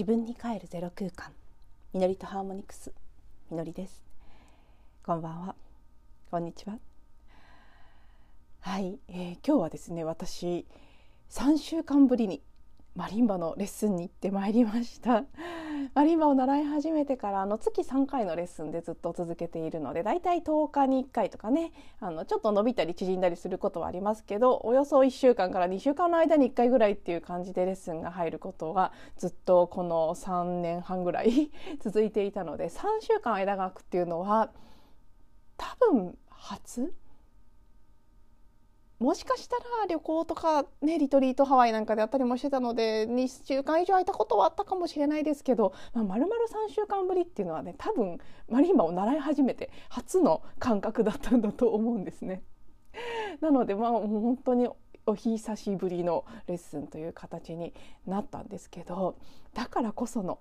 自分に帰るゼロ空間。みのりとハーモニクス。みのりです。こんばんは。こんにちは。はい、えー、今日はですね私3週間ぶりにマリンバのレッスンに行ってまいりました。マリンバを習い始めてからあの月3回のレッスンでずっと続けているのでだいたい10日に1回とかねあのちょっと伸びたり縮んだりすることはありますけどおよそ1週間から2週間の間に1回ぐらいっていう感じでレッスンが入ることがずっとこの3年半ぐらい 続いていたので3週間間が空くっていうのは多分初もしかしたら旅行とかねリトリートハワイなんかであったりもしてたので2週間以上空いたことはあったかもしれないですけど、まあ、丸々3週間ぶりっていうのはね多分マリンバを習い始めて初の感覚だったんだと思うんですね。なのでまあ本当にお久しぶりのレッスンという形になったんですけどだからこその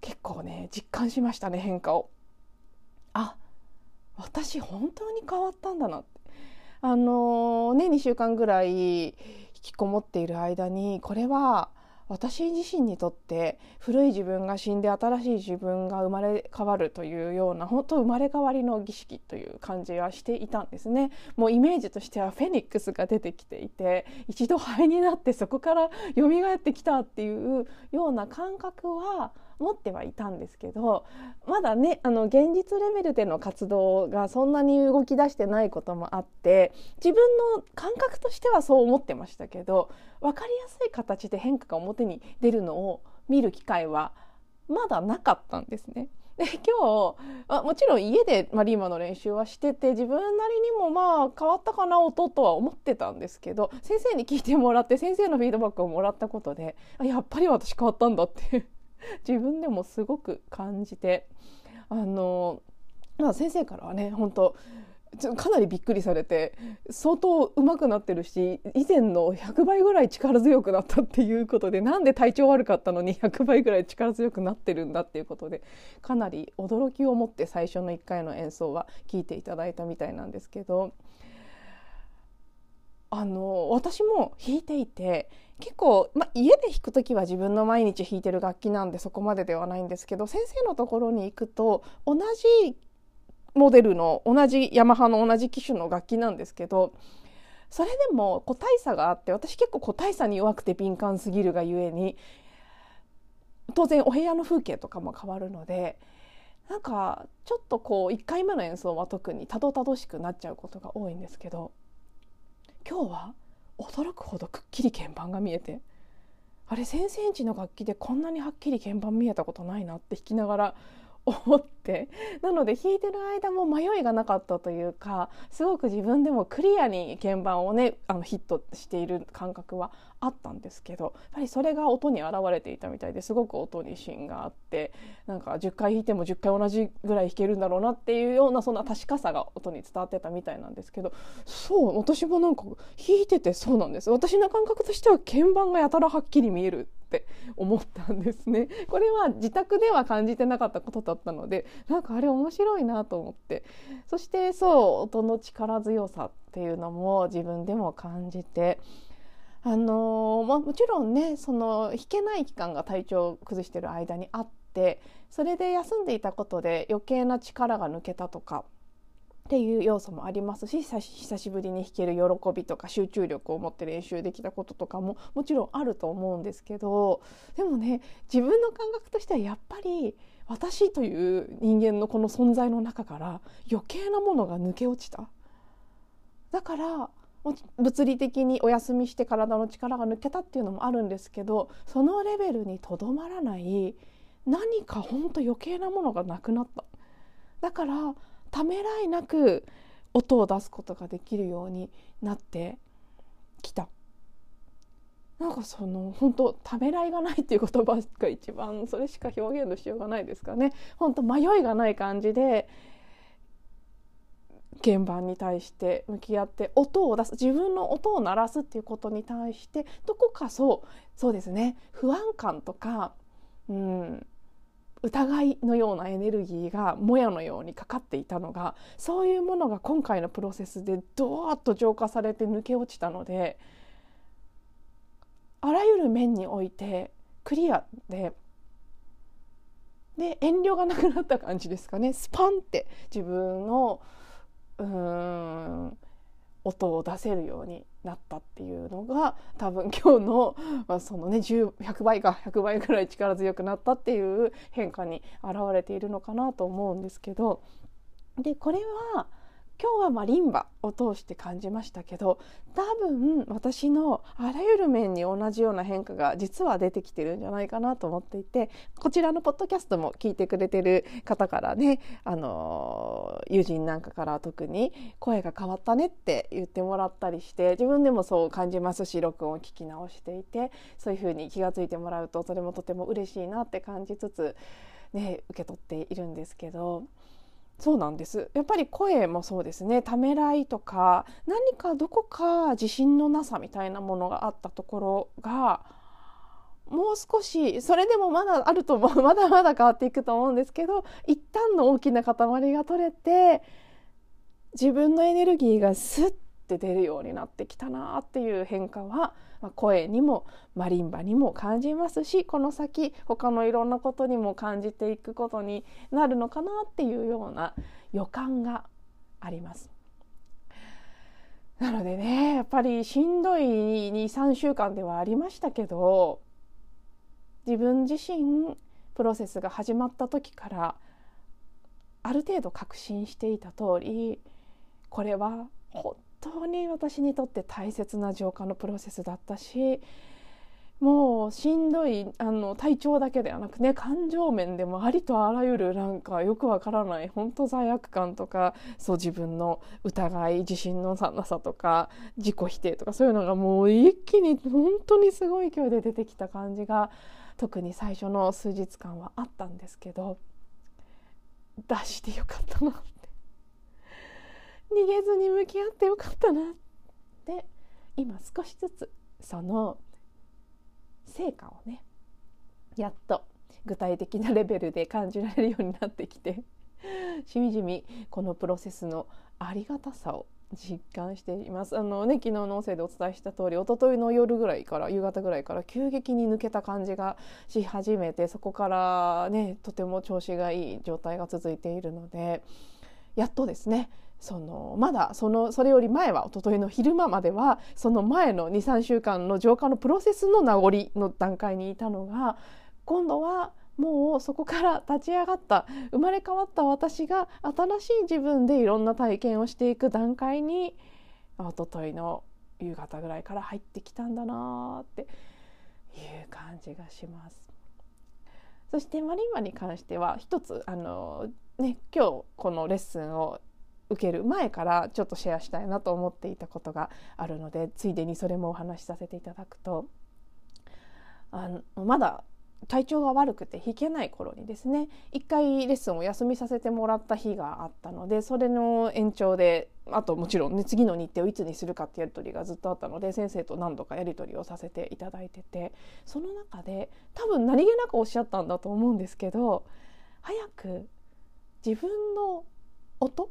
結構ね実感しましたね変化を。あ私本当に変わったんだなってあのね2週間ぐらい引きこもっている間にこれは私自身にとって古い自分が死んで新しい自分が生まれ変わるというような本当生まれ変わりの儀式という感じはしていたんですね。もうイメージとしてはフェニックスが出てきていて一度灰になってそこから蘇ってきたっていうような感覚は持ってはいたんですけどまだねあの現実レベルでの活動がそんなに動き出してないこともあって自分の感覚としてはそう思ってましたけど分かりやすい形で変化が表に出るのを見る機会はまだなかったんですね。で今日もちろん家でマリーマの練習はしてて自分なりにもまあ変わったかな音とは思ってたんですけど先生に聞いてもらって先生のフィードバックをもらったことでやっぱり私変わったんだって 自分でもすごく感じてあの、まあ、先生からはね本当かなりびっくりされて相当上手くなってるし以前の100倍ぐらい力強くなったっていうことでなんで体調悪かったのに100倍ぐらい力強くなってるんだっていうことでかなり驚きを持って最初の1回の演奏は聴いていただいたみたいなんですけどあの私も弾いていて結構、ま家で弾く時は自分の毎日弾いてる楽器なんでそこまでではないんですけど先生のところに行くと同じモデルの同じヤマハの同じ機種の楽器なんですけどそれでも個体差があって私結構個体差に弱くて敏感すぎるがゆえに当然お部屋の風景とかも変わるのでなんかちょっとこう1回目の演奏は特にたどたどしくなっちゃうことが多いんですけど今日は驚くほどくっきり鍵盤が見えて。あれ先生んちの楽器でこんなにはっきり鍵盤見えたことないなって弾きながら思って なので弾いてる間も迷いがなかったというかすごく自分でもクリアに鍵盤をねあのヒットしている感覚はあったんですけどやっぱりそれが音に現れていたみたいですごく音に芯があってなんか10回弾いても10回同じぐらい弾けるんだろうなっていうようなそんな確かさが音に伝わってたみたいなんですけどそう私もなんか弾いててそうなんです私の感覚としては鍵盤がやたらはっきり見えるって思ったんですね。これは自宅では感じてなかったことだったのでなんかあれ面白いなと思って。そしてそう音の力強さっていうのも自分でも感じて。あのまあ、もちろんねその弾けない期間が体調を崩してる間にあってそれで休んでいたことで余計な力が抜けたとかっていう要素もありますし久しぶりに弾ける喜びとか集中力を持って練習できたこととかももちろんあると思うんですけどでもね自分の感覚としてはやっぱり私という人間のこの存在の中から余計なものが抜け落ちた。だから物理的にお休みして体の力が抜けたっていうのもあるんですけどそのレベルにとどまらない何かほんと余計なものがなくなっただからためらいなく音を出すことができるようになってきたなんかその本当ためらいがないっていう言葉が一番それしか表現のしようがないですかね。本当迷いがない感じで鍵盤に対して向き合って音を出す自分の音を鳴らすっていうことに対してどこかそうそうですね。不安感とか、うん、疑いのようなエネルギーがもやのようにかかっていたのがそういうものが今回のプロセスでドーッと浄化されて抜け落ちたのであらゆる面においてクリアでで遠慮がなくなった感じですかね。スパンって自分のうん音を出せるようになったっていうのが多分今日の、まあ、そのね100倍か100倍ぐらい力強くなったっていう変化に現れているのかなと思うんですけど。でこれは今日はマリンバを通して感じましたけど多分私のあらゆる面に同じような変化が実は出てきてるんじゃないかなと思っていてこちらのポッドキャストも聞いてくれてる方からねあの友人なんかから特に声が変わったねって言ってもらったりして自分でもそう感じますし録音を聞き直していてそういうふうに気が付いてもらうとそれもとても嬉しいなって感じつつね受け取っているんですけど。そうなんです。やっぱり声もそうですね。ためらいとか何かどこか自信のなさみたいなものがあったところがもう少しそれでもまだあると思う まだまだ変わっていくと思うんですけど一旦の大きな塊が取れて自分のエネルギーがスッて出るようになってきたなっていう変化はまあ、声にもマリンバにも感じますしこの先他のいろんなことにも感じていくことになるのかなっていうような予感があります。なのでねやっぱりしんどい23週間ではありましたけど自分自身プロセスが始まった時からある程度確信していた通りこれは本当に私にとって大切な浄化のプロセスだったしもうしんどいあの体調だけではなくね感情面でもありとあらゆるなんかよくわからない本当罪悪感とかそう自分の疑い自信のなさとか自己否定とかそういうのがもう一気に本当にすごい勢いで出てきた感じが特に最初の数日間はあったんですけど出してよかったな。逃げずに向き合ってよかったな。って今少しずつその成果をねやっと具体的なレベルで感じられるようになってきてしみじみこのプロセスのありがたさを実感しています。あのね昨日の音声でお伝えした通り一昨日の夜ぐらいから夕方ぐらいから急激に抜けた感じがし始めてそこからねとても調子がいい状態が続いているのでやっとですねそのまだそのそれより前は一昨日の昼間まではその前の23週間の浄化のプロセスの名残の段階にいたのが今度はもうそこから立ち上がった生まれ変わった私が新しい自分でいろんな体験をしていく段階に一昨日の夕方ぐらいから入ってきたんだなっていう感じがします。そしてマリンマに関しては一つあの、ね、今日このレッスンを受ける前からちょっとシェアしたいなと思っていたことがあるのでついでにそれもお話しさせていただくとあのまだ体調が悪くて弾けない頃にですね一回レッスンを休みさせてもらった日があったのでそれの延長であともちろんね次の日程をいつにするかってやり取りがずっとあったので先生と何度かやり取りをさせていただいててその中で多分何気なくおっしゃったんだと思うんですけど早く自分の音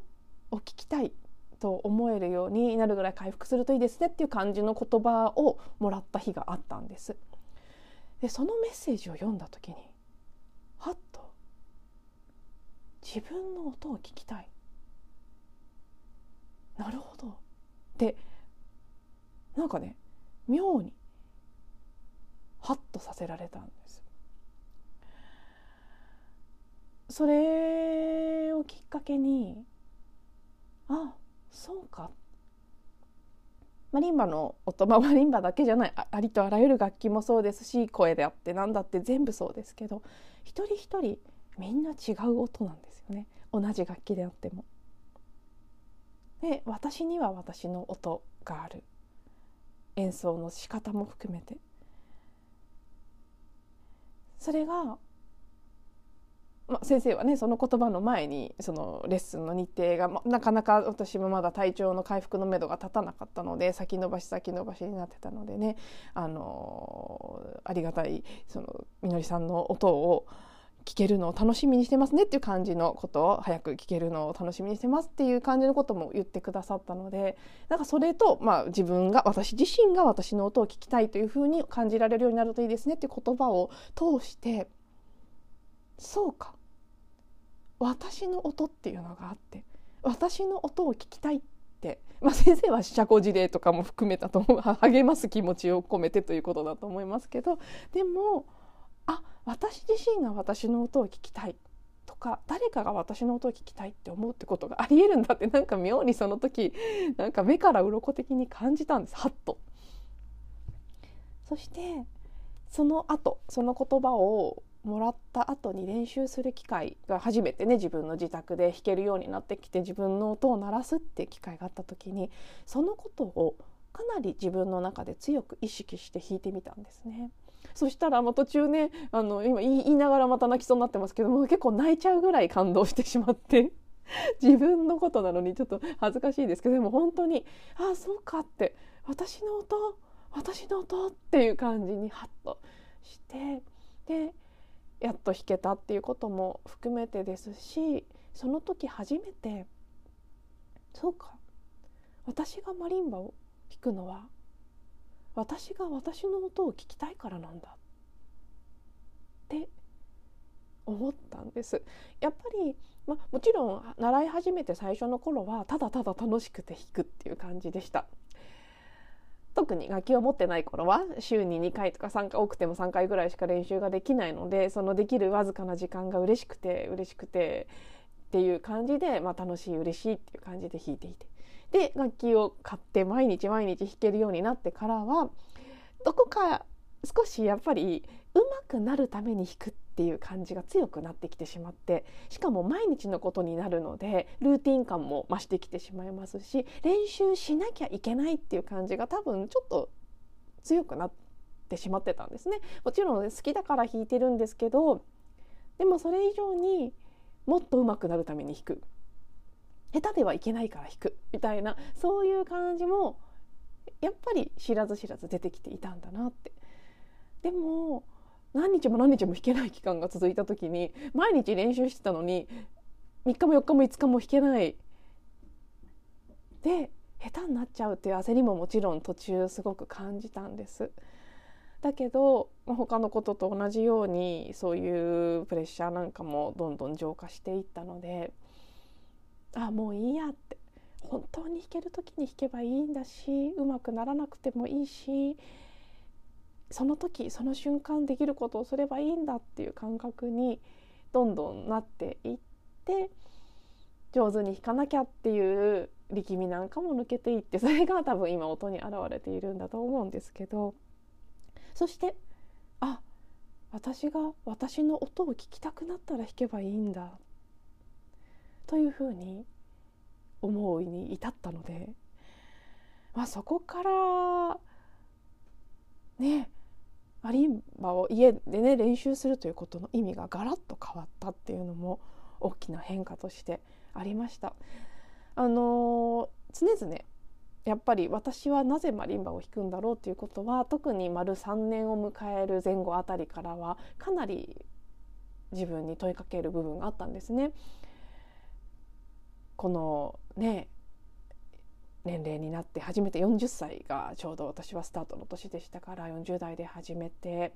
を聞きたいと思えるようになるぐらい回復するといいですねっていう感じの言葉をもらった日があったんです。でそのメッセージを読んだ時にはっと自分の音を聞きたい。なるほど。でなんかね妙にハッとさせられたんです。それをきっかけにあそうか。マリンバの音、まあ、マリンバだけじゃない。ありとあらゆる楽器もそうですし声であって何だって全部そうですけど一人一人みんな違う音なんですよね。同じ楽器であっても。で私には私の音がある。演奏の仕方も含めて。それがまあ、先生はねその言葉の前にそのレッスンの日程が、ま、なかなか私もまだ体調の回復のめどが立たなかったので先延ばし先延ばしになってたのでねあのありがたいそのみのりさんの音を聞けるのを楽しみにしてますねっていう感じのことを早く聞けるのを楽しみにしてますっていう感じのことも言ってくださったのでなんかそれと、まあ、自分が私自身が私の音を聞きたいというふうに感じられるようになるといいですねっていう言葉を通してそうか私の音っていうのがあって私の音を聞きたいって、まあ、先生は社交辞令とかも含めたと励ます気持ちを込めてということだと思いますけどでもあ私自身が私の音を聞きたいとか誰かが私の音を聞きたいって思うってことがありえるんだってなんか妙にその時なんか目から鱗的に感じたんですはっと。そしてその後その言葉をもらった後に練習する機会が初めてね自分の自宅で弾けるようになってきて自分の音を鳴らすって機会があった時にそのことをかなり自分の中で強く意識して弾いてみたんですね。そしたらもう途中ねあの今言いながらまた泣きそうになってますけども結構泣いちゃうぐらい感動してしまって 自分のことなのにちょっと恥ずかしいですけどでも本当にああそうかって私の音私の音っていう感じにハッとしてでやっと弾けたっていうことも含めてですしその時初めてそうか私がマリンバを弾くのは私が私の音を聞きたいからなんだって思ったんです。やっぱり、ま、もちろん習い始めて最初の頃はただただ楽しくて弾くっていう感じでした。特に楽器を持ってない頃は週に2回とか3回多くても3回ぐらいしか練習ができないのでそのできるわずかな時間が嬉しくて嬉しくてっていう感じで、まあ、楽しい嬉しいっていう感じで弾いていて。で楽器を買って毎日毎日弾けるようになってからはどこか少しやっぱり上手くなるために弾くっていう感じが強くなってきてしまってしかも毎日のことになるのでルーティン感も増してきてしまいますし練習しなきゃいけないっていう感じが多分ちょっと強くなってしまってたんですね。もちろん好きだから弾いてるんですけどでもそれ以上にもっと上手くなるために弾く下手ではいけないから弾くみたいなそういう感じもやっぱり知らず知らず出てきていたんだなって。でも何日も何日も弾けない期間が続いた時に毎日練習してたのに3日も4日も5日も弾けないで下手になっちゃうっていう焦りももちろん途中すごく感じたんです。だけど他のことと同じようにそういうプレッシャーなんかもどんどん浄化していったのであもういいやって本当に弾ける時に弾けばいいんだしうまくならなくてもいいしその時その瞬間できることをすればいいんだっていう感覚にどんどんなっていって上手に弾かなきゃっていう力みなんかも抜けていってそれが多分今音に現れているんだと思うんですけど。そしてあ私が私の音を聞きたくなったら弾けばいいんだ。というふうに思うに至ったので、まあ、そこからねマリンバを家でね練習するということの意味がガラッと変わったっていうのも大きな変化としてありました。あの常々やっぱり私はなぜマリンバを弾くんだろうということは特に丸3年を迎える前後あたりからはかなり自分に問いかける部分があったんですね。このね年齢になって初めて40歳がちょうど私はスタートの年でしたから40代で始めて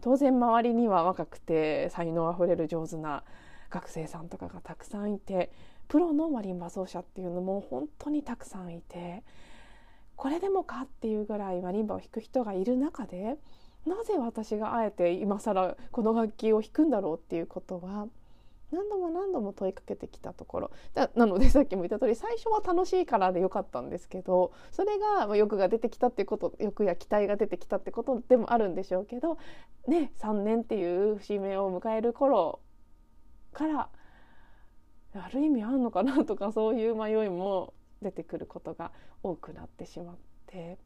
当然周りには若くて才能あふれる上手な学生さんとかがたくさんいてプロのマリンバ奏者っていうのも本当にたくさんいてこれでもかっていうぐらいマリンバを弾く人がいる中でなぜ私があえて今更この楽器を弾くんだろうっていうことは何度も何度も問いかけてきたところ。なのでさっきも言った通り最初は楽しいからでよかったんですけどそれが欲が出てきたっていうこと欲や期待が出てきたってことでもあるんでしょうけどね3年っていう節目を迎える頃からある意味あんのかなとかそういう迷いも出てくることが多くなってしまって。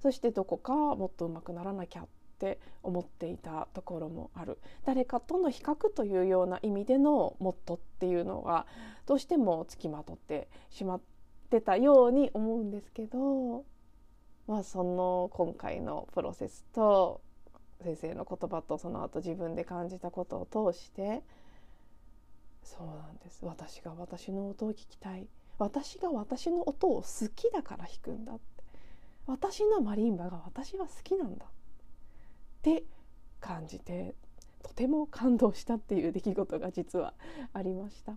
そしてどこかもっと上手くならなきゃっって思っていたところもある。誰かとの比較というような意味でのモットっていうのがどうしてもつきまとってしまってたように思うんですけど、まあ、その今回のプロセスと先生の言葉とその後自分で感じたことを通してそうなんです。私が私の音を聞きたい。私が私の音を好きだから弾くんだって。私のマリンバが私は好きなんだて感じてとても感動したっていう出来事が実はありました。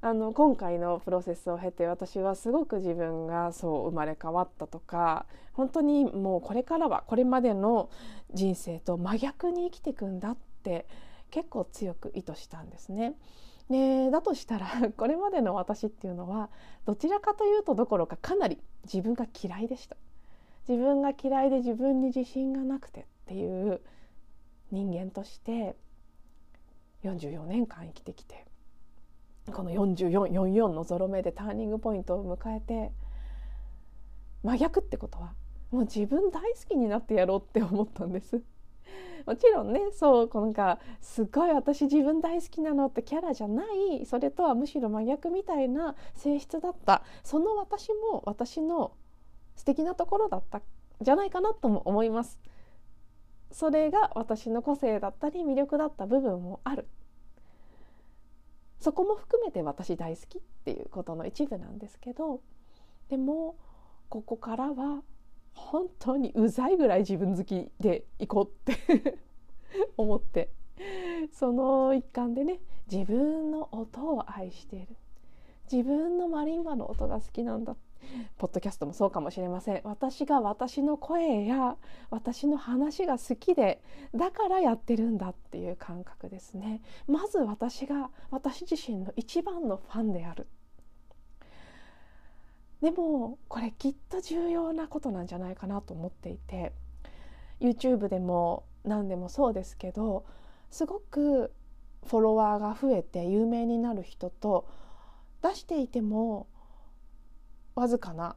あの今回のプロセスを経て私はすごく自分がそう生まれ変わったとか本当にもうこれからはこれまでの人生と真逆に生きていくんだって結構強く意図したんですね。でだとしたら これまでの私っていうのはどちらかというとどころかかなり自分が嫌いでした自分が嫌いで自分に自信がなくてっていう人間として44年間生きてきてこの4444のゾロ目でターニングポイントを迎えて真逆ってことはもう自分大好きになってやろうって思ったんです。もちろんねそうなんかすごい私自分大好きなのってキャラじゃないそれとはむしろ真逆みたいな性質だったその私も私の素敵なところだったじゃないかなとも思います。それが私の個性だったり魅力だった部分もある。そこも含めて私大好きっていうことの一部なんですけどでもここからは本当にうざいぐらい自分好きでいこうって 思って。その一環でね自分の音を愛している。自分のマリンバの音が好きなんだポッドキャストもそうかもしれません。私が私の声や私の話が好きでだからやってるんだっていう感覚ですね。まず私が私自身の一番のファンである。でもこれきっと重要なことなんじゃないかなと思っていて YouTube でも何でもそうですけどすごくフォロワーが増えて有名になる人と出していてもわずかな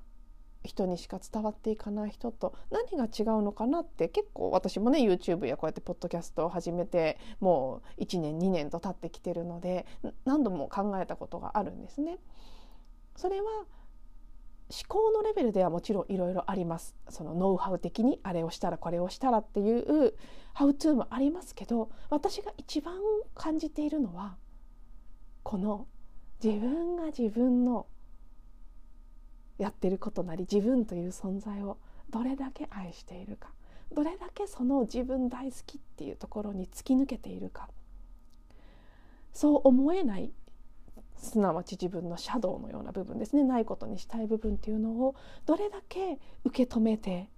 人にしか伝わっていかない人と何が違うのかなって結構私もね YouTube やこうやってポッドキャストを始めてもう1年2年と経ってきてるので何度も考えたことがあるんですね。それは思考のレベルではもちろんいろいろありますそのノウハウ的にあれをしたらこれをしたらっていうハウトゥーもありますけど私が一番感じているのはこの自分が自分のやってることなり自分という存在をどれだけ愛しているかどれだけその自分大好きっていうところに突き抜けているか。そう思えないすなわち自分のシャドウのような部分ですね。ないことにしたい部分っていうのをどれだけ受け止めて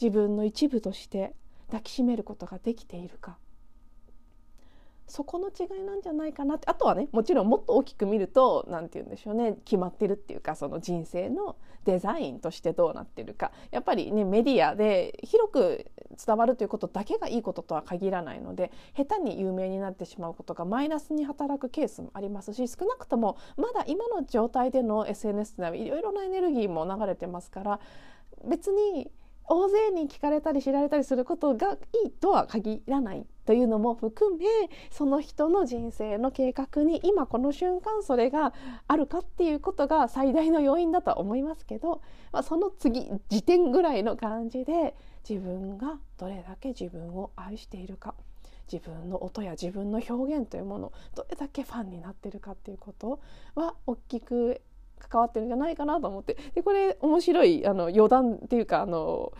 自分の一部として抱きしめることができているか。そこの違いなんじゃないかなって。あとはねもちろんもっと大きく見ると何て言うんでしょうね。決まってるっていうかその人生のデザインとしてどうなってるか。やっぱりねメディアで広く伝わるということだけがいいこととは限らないので下手に有名になってしまうことがマイナスに働くケースもありますし少なくともまだ今の状態での SNS ではいろいろなエネルギーも流れてますから別に大勢に聞かれたり知られたりすることがいいとは限らないというのも含めその人の人生の計画に今この瞬間それがあるかっていうことが最大の要因だとは思いますけど、まあ、その次時点ぐらいの感じで自分がどれだけ自分を愛しているか自分の音や自分の表現というものどれだけファンになってるかっていうことは大きく関わってるんじゃないかなと思って。でこれ面白いあの余談っていうかあの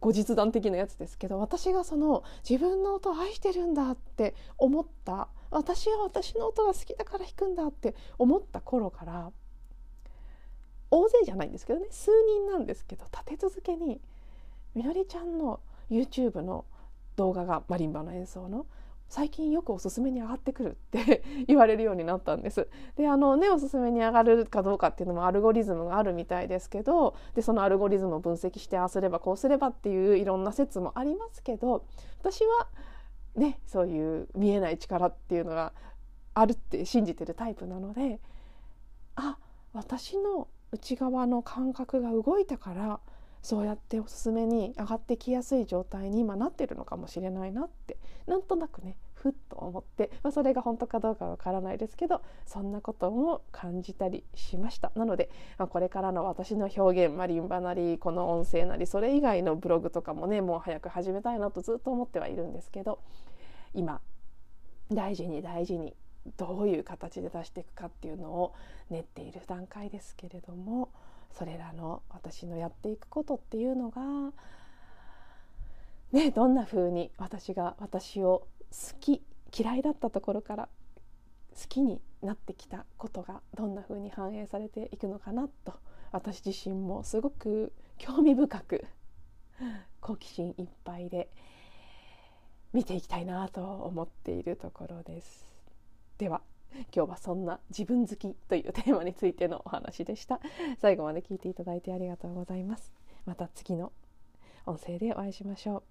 後日談的なやつですけど私がその自分の音を愛してるんだって思った私は私の音が好きだから弾くんだって思った頃から大勢じゃないんですけどね数人なんですけど立て続けにみのりちゃんの YouTube の動画がマリンバの演奏の最近よくおすすめに上がってくるって 言われるようになったんです。であのねおすすめに上がるかどうかっていうのもアルゴリズムがあるみたいですけどでそのアルゴリズムを分析してああすればこうすればっていういろんな説もありますけど私はねそういう見えない力っていうのがあるって信じてるタイプなのであ私の内側の感覚が動いたからそうやっておすすめに上がってきやすい状態に今なってるのかもしれないなってなんとなくねふっと思って、まあ、それが本当かどうかわからないですけどそんなことも感じたりしました。なので、まあ、これからの私の表現マリンバなりこの音声なりそれ以外のブログとかもねもう早く始めたいなとずっと思ってはいるんですけど今大事に大事にどういう形で出していくかっていうのを練っている段階ですけれどもそれらの私のやっていくことっていうのがねどんな風に私が私を好き嫌いだったところから好きになってきたことがどんな風に反映されていくのかなと私自身もすごく興味深く好奇心いっぱいで見ていきたいなと思っているところです。では今日はそんな自分好きというテーマについてのお話でした。最後まで聞いていただいてありがとうございます。また次の音声でお会いしましょう。